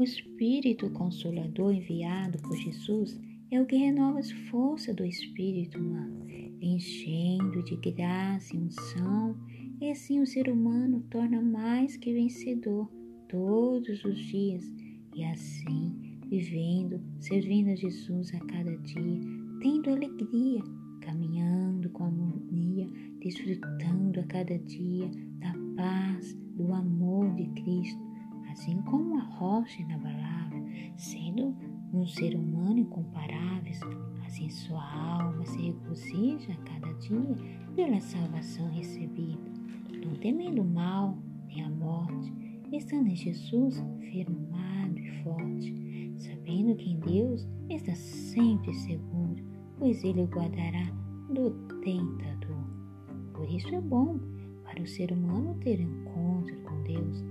O Espírito Consolador enviado por Jesus é o que renova as forças do espírito humano, enchendo de graça e unção, e assim o ser humano torna mais que vencedor todos os dias, e assim vivendo, servindo a Jesus a cada dia, tendo alegria, caminhando com harmonia, desfrutando a cada dia da paz, do amor de Cristo, assim como a rocha inabalável, sendo um ser humano incomparável, assim sua alma se regozija a cada dia pela salvação recebida, não temendo o mal nem a morte, estando em Jesus firmado e forte, sabendo que em Deus está sempre seguro, pois Ele o guardará do tentador. Por isso é bom para o ser humano ter encontro com Deus,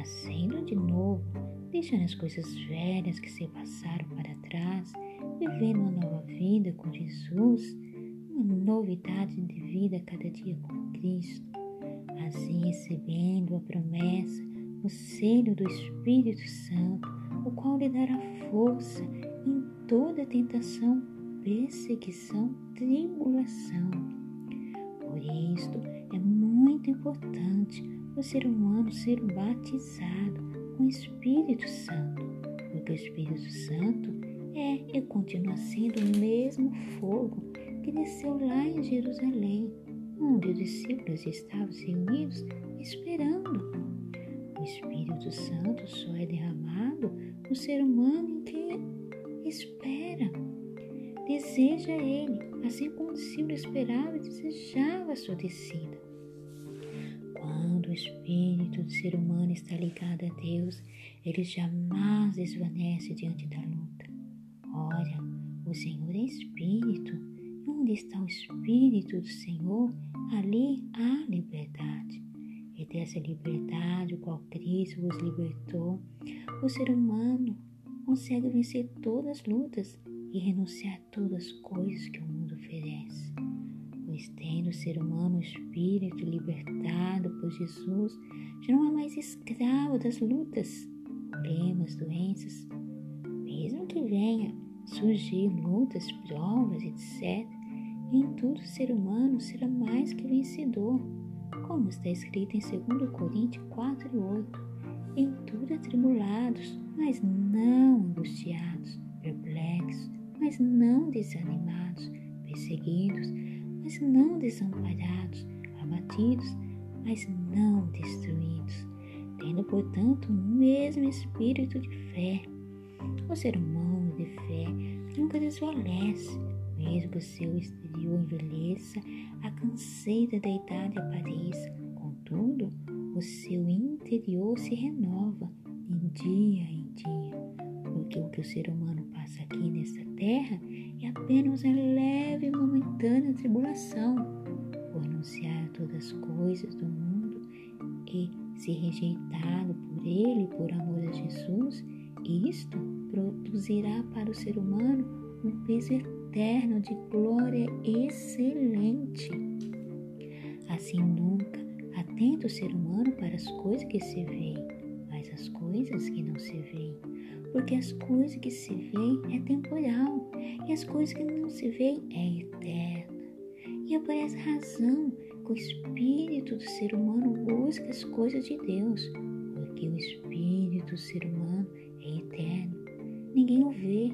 nascendo de novo, deixando as coisas velhas que se passaram para trás, vivendo uma nova vida com Jesus, uma novidade de vida cada dia com Cristo, assim recebendo a promessa, o selo do Espírito Santo, o qual lhe dará força em toda tentação, perseguição, tribulação. Por isto é muito importante o ser humano ser batizado com o Espírito Santo, porque o Espírito Santo é e continua sendo o mesmo fogo que desceu lá em Jerusalém, onde os discípulos estavam reunidos esperando. O Espírito Santo só é derramado no ser humano que espera. Deseja ele, assim como o discípulo esperava e desejava a sua descida. Quando o espírito do ser humano está ligado a Deus, ele jamais desvanece diante da luta. Ora, o Senhor é espírito, onde está o espírito do Senhor, ali há liberdade. E dessa liberdade, o qual Cristo vos libertou, o ser humano consegue vencer todas as lutas e renunciar a todas as coisas que o mundo o ser humano o espírito libertado por Jesus, já não é mais escravo das lutas, problemas, doenças, mesmo que venha surgir lutas, provas, etc., em tudo o ser humano será mais que vencedor, como está escrito em 2 Coríntios 4 e 8. Em tudo atribulados, mas não angustiados, perplexos, mas não desanimados, perseguidos, mas não desamparados, abatidos, mas não destruídos, tendo, portanto, o mesmo espírito de fé. O ser humano de fé nunca desvalece, mesmo que o seu exterior envelheça, a canseira da idade apareça. Contudo, o seu interior se renova de dia em dia, porque o que o ser humano passa aqui nesta terra é apenas uma leve e momentânea tribulação, por anunciar todas as coisas do mundo e se rejeitado por ele por amor a Jesus, isto produzirá para o ser humano um peso eterno de glória excelente. Assim nunca atenta o ser humano para as coisas que se veem, mas as coisas que não se veem. Porque as coisas que se veem é temporal e as coisas que não se veem é eterna. E é por essa razão que o espírito do ser humano busca as coisas de Deus, porque o espírito do ser humano é eterno. Ninguém o vê,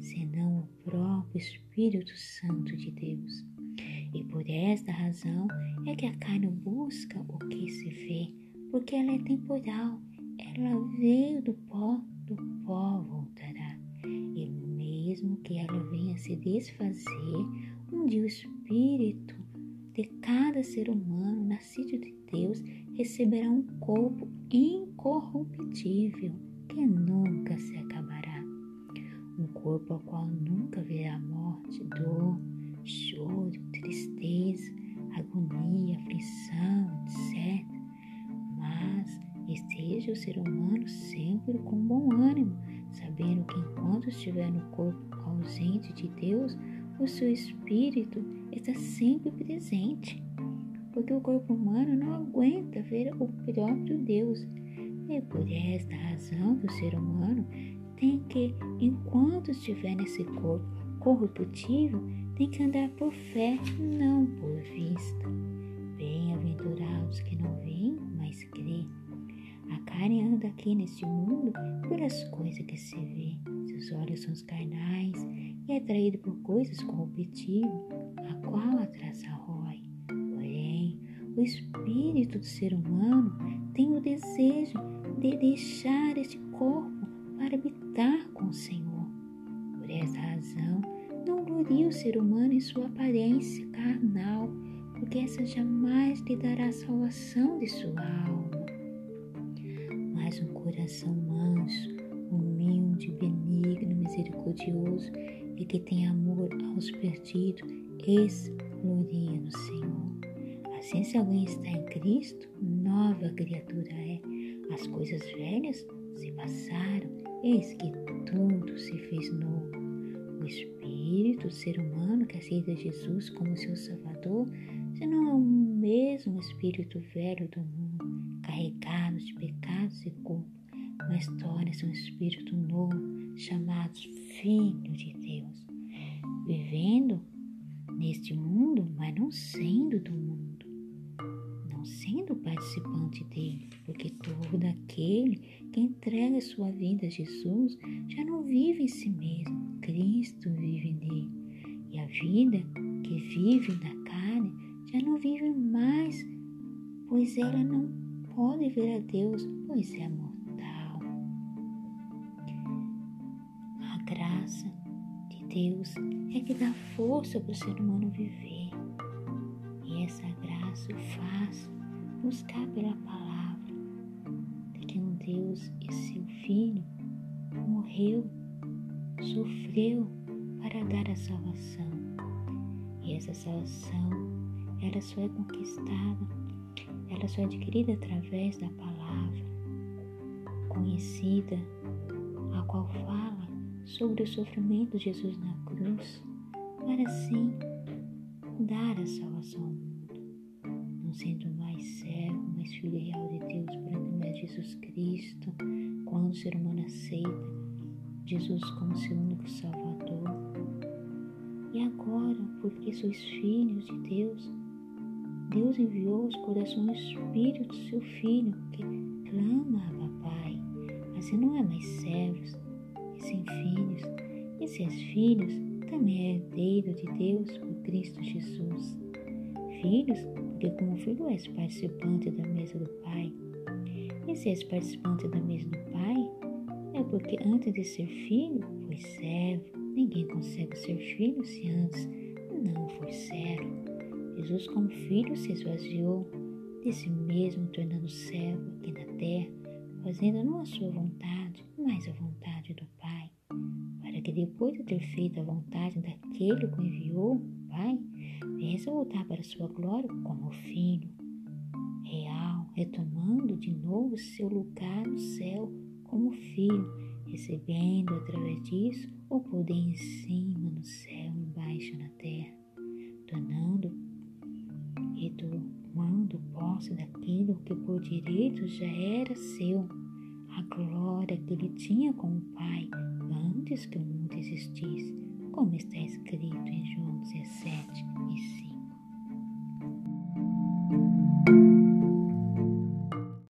senão o próprio Espírito Santo de Deus. E por esta razão é que a carne busca o que se vê, porque ela é temporal, ela veio do pó, do pó voltará. E mesmo que ela venha se desfazer, um dia o Espírito de cada ser humano nascido de Deus receberá um corpo incorruptível que nunca se acabará. Um corpo ao qual nunca verá morte, dor, choro, tristeza, agonia, aflição, etc. Mas esteja o ser humano sempre com bom ânimo, sabendo que enquanto estiver no corpo ausente de Deus, o seu espírito está sempre presente, porque o corpo humano não aguenta ver o próprio Deus, É por esta razão que o ser humano tem que, enquanto estiver nesse corpo corruptível, tem que andar por fé, não por vista. Bem-aventurados que não veem, mas crê. A carne anda aqui neste mundo por as coisas que se vê. Seus olhos são os carnais e é atraído por coisas corruptíveis, a qual a rói. Porém, o espírito do ser humano tem o desejo de deixar este corpo para habitar com o Senhor. Por essa razão, não gloria o ser humano em sua aparência carnal, porque essa jamais lhe dará a salvação de sua alma. Mas um coração manso, humilde, benigno, misericordioso e que tem amor aos perdidos, esse no Senhor. Assim, se alguém está em Cristo, nova criatura é. As coisas velhas se passaram, eis que tudo se fez novo. O espírito, o ser humano que aceita Jesus como seu Salvador, já não é o mesmo espírito velho do mundo, carregado de pecados e culpa, mas torna-se um espírito novo, chamado Filho de Deus, vivendo neste mundo, mas não sendo do mundo não sendo participante dele, porque todo aquele que entrega sua vida a Jesus já não vive em si mesmo, Cristo vive nele. E a vida que vive na carne já não vive mais, pois ela não ver a Deus, pois é mortal. A graça de Deus é que dá força para o ser humano viver. E essa graça o faz buscar pela palavra de que um Deus e seu Filho morreu, sofreu para dar a salvação. E essa salvação, ela só é conquistada, ela só é adquirida através da palavra conhecida, a qual fala sobre o sofrimento de Jesus na cruz, para assim dar a salvação ao mundo, não sendo mais servo, mais filho real de Deus por intermédio de Jesus Cristo, quando o ser humano aceita Jesus como seu único Salvador. E agora, porque sois filhos de Deus, Deus enviou aos corações o Espírito do seu Filho, que clama a Papai. Assim não é mais servos, e sem filhos. E se és filhos, também é herdeiro de Deus por Cristo Jesus. Filhos, porque como filho és participante da mesa do Pai. E se és participante da mesa do Pai, é porque antes de ser filho, foi servo. Ninguém consegue ser filho se antes não for servo. Jesus, como filho, se esvaziou de si mesmo, tornando servo aqui na terra, fazendo não a sua vontade, mas a vontade do Pai. Para que depois de ter feito a vontade daquele que o enviou, Pai, viesse voltar para sua glória como filho real, retomando de novo seu lugar no céu como filho, recebendo através disso o poder em cima no céu, embaixo na terra, tornando e tomando posse daquilo que por direito já era seu, a glória que ele tinha com o Pai antes que o mundo existisse, como está escrito em João 17 e 5.